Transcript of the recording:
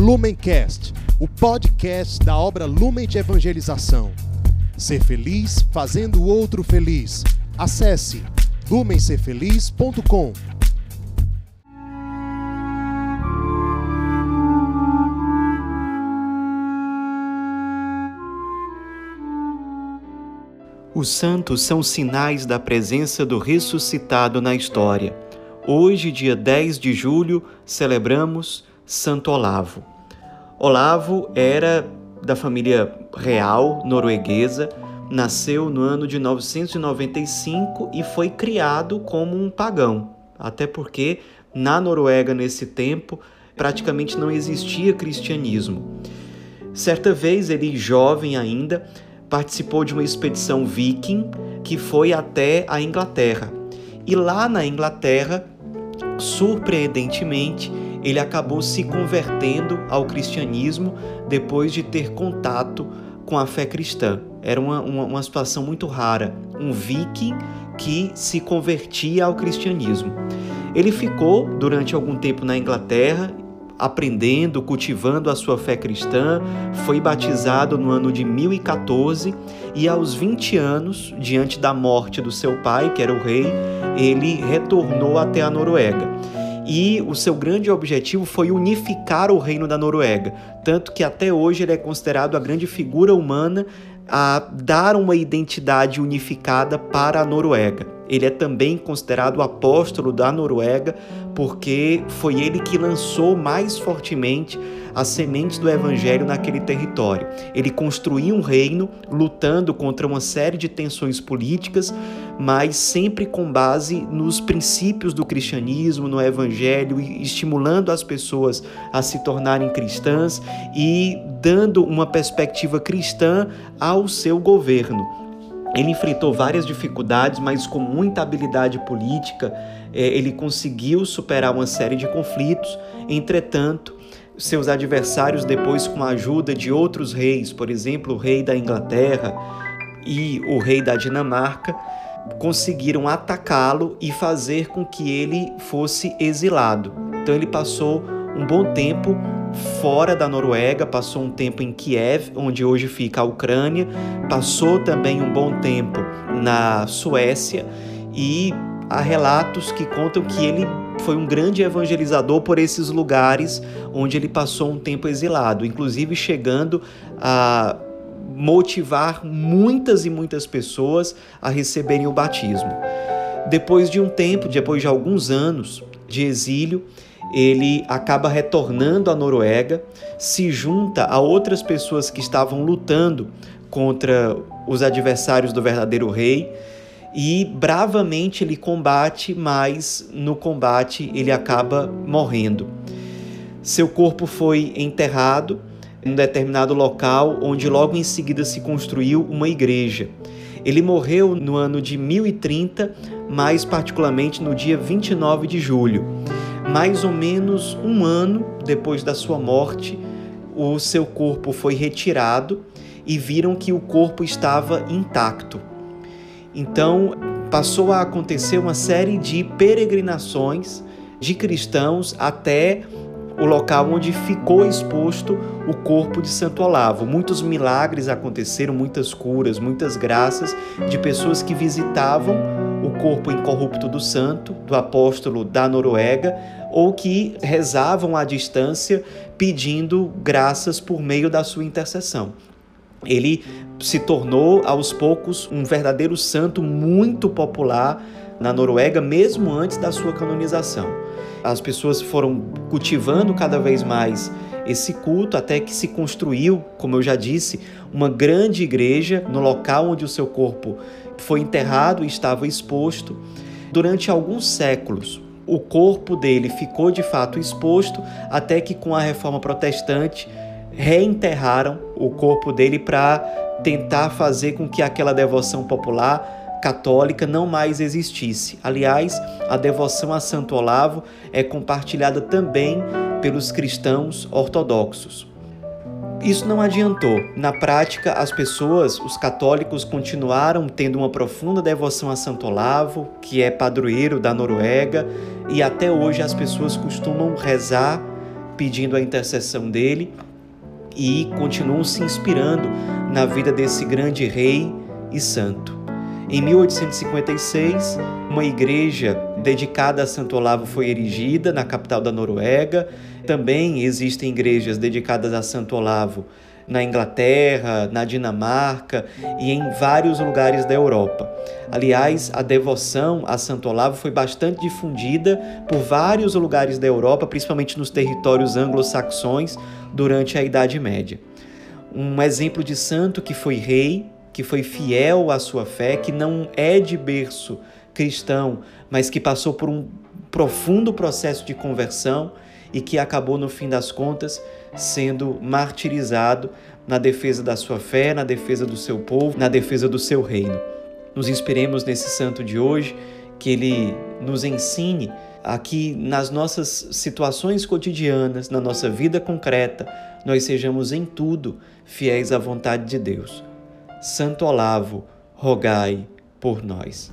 Lumencast, o podcast da obra Lumen de Evangelização. Ser feliz fazendo o outro feliz. Acesse lumencerfeliz.com. Os santos são sinais da presença do ressuscitado na história. Hoje, dia 10 de julho, celebramos Santo Olavo. Olavo era da família real norueguesa, nasceu no ano de 995 e foi criado como um pagão, até porque na Noruega nesse tempo praticamente não existia cristianismo. Certa vez ele jovem ainda participou de uma expedição viking que foi até a Inglaterra. E lá na Inglaterra, surpreendentemente, ele acabou se convertendo ao cristianismo depois de ter contato com a fé cristã. Era uma, uma, uma situação muito rara. Um viking que se convertia ao cristianismo. Ele ficou durante algum tempo na Inglaterra, aprendendo, cultivando a sua fé cristã, foi batizado no ano de 1014 e aos 20 anos, diante da morte do seu pai, que era o rei, ele retornou até a Noruega e o seu grande objetivo foi unificar o reino da Noruega, tanto que até hoje ele é considerado a grande figura humana a dar uma identidade unificada para a Noruega. Ele é também considerado o apóstolo da Noruega, porque foi ele que lançou mais fortemente as sementes do evangelho naquele território. Ele construiu um reino lutando contra uma série de tensões políticas, mas sempre com base nos princípios do cristianismo, no evangelho, estimulando as pessoas a se tornarem cristãs e dando uma perspectiva cristã ao seu governo. Ele enfrentou várias dificuldades, mas com muita habilidade política, eh, ele conseguiu superar uma série de conflitos. Entretanto, seus adversários depois com a ajuda de outros reis, por exemplo, o rei da Inglaterra e o rei da Dinamarca, conseguiram atacá-lo e fazer com que ele fosse exilado. Então ele passou um bom tempo fora da Noruega, passou um tempo em Kiev, onde hoje fica a Ucrânia, passou também um bom tempo na Suécia e há relatos que contam que ele foi um grande evangelizador por esses lugares onde ele passou um tempo exilado, inclusive chegando a motivar muitas e muitas pessoas a receberem o batismo. Depois de um tempo, depois de alguns anos de exílio, ele acaba retornando à Noruega, se junta a outras pessoas que estavam lutando contra os adversários do verdadeiro rei e bravamente ele combate, mas no combate ele acaba morrendo. Seu corpo foi enterrado em um determinado local, onde logo em seguida se construiu uma igreja. Ele morreu no ano de 1030, mais particularmente no dia 29 de julho. Mais ou menos um ano depois da sua morte, o seu corpo foi retirado e viram que o corpo estava intacto. Então, passou a acontecer uma série de peregrinações de cristãos até o local onde ficou exposto o corpo de Santo Olavo. Muitos milagres aconteceram, muitas curas, muitas graças de pessoas que visitavam o corpo incorrupto do santo, do apóstolo da Noruega, ou que rezavam à distância pedindo graças por meio da sua intercessão ele se tornou aos poucos um verdadeiro santo muito popular na Noruega, mesmo antes da sua canonização. As pessoas foram cultivando cada vez mais esse culto até que se construiu, como eu já disse, uma grande igreja no local onde o seu corpo foi enterrado e estava exposto durante alguns séculos. O corpo dele ficou de fato exposto até que com a reforma protestante reenterraram o corpo dele para tentar fazer com que aquela devoção popular católica não mais existisse. Aliás, a devoção a Santo Olavo é compartilhada também pelos cristãos ortodoxos. Isso não adiantou. Na prática, as pessoas, os católicos, continuaram tendo uma profunda devoção a Santo Olavo, que é padroeiro da Noruega, e até hoje as pessoas costumam rezar pedindo a intercessão dele e continuam se inspirando na vida desse grande rei e santo. Em 1856, uma igreja dedicada a Santo Olavo foi erigida na capital da Noruega. Também existem igrejas dedicadas a Santo Olavo na Inglaterra, na Dinamarca e em vários lugares da Europa. Aliás, a devoção a Santo Olavo foi bastante difundida por vários lugares da Europa, principalmente nos territórios anglo-saxões, durante a Idade Média. Um exemplo de santo que foi rei, que foi fiel à sua fé, que não é de berço cristão, mas que passou por um profundo processo de conversão e que acabou, no fim das contas, sendo martirizado na defesa da sua fé, na defesa do seu povo, na defesa do seu reino. Nos inspiremos nesse santo de hoje, que ele nos ensine a que nas nossas situações cotidianas, na nossa vida concreta, nós sejamos em tudo fiéis à vontade de Deus. Santo Olavo, rogai por nós.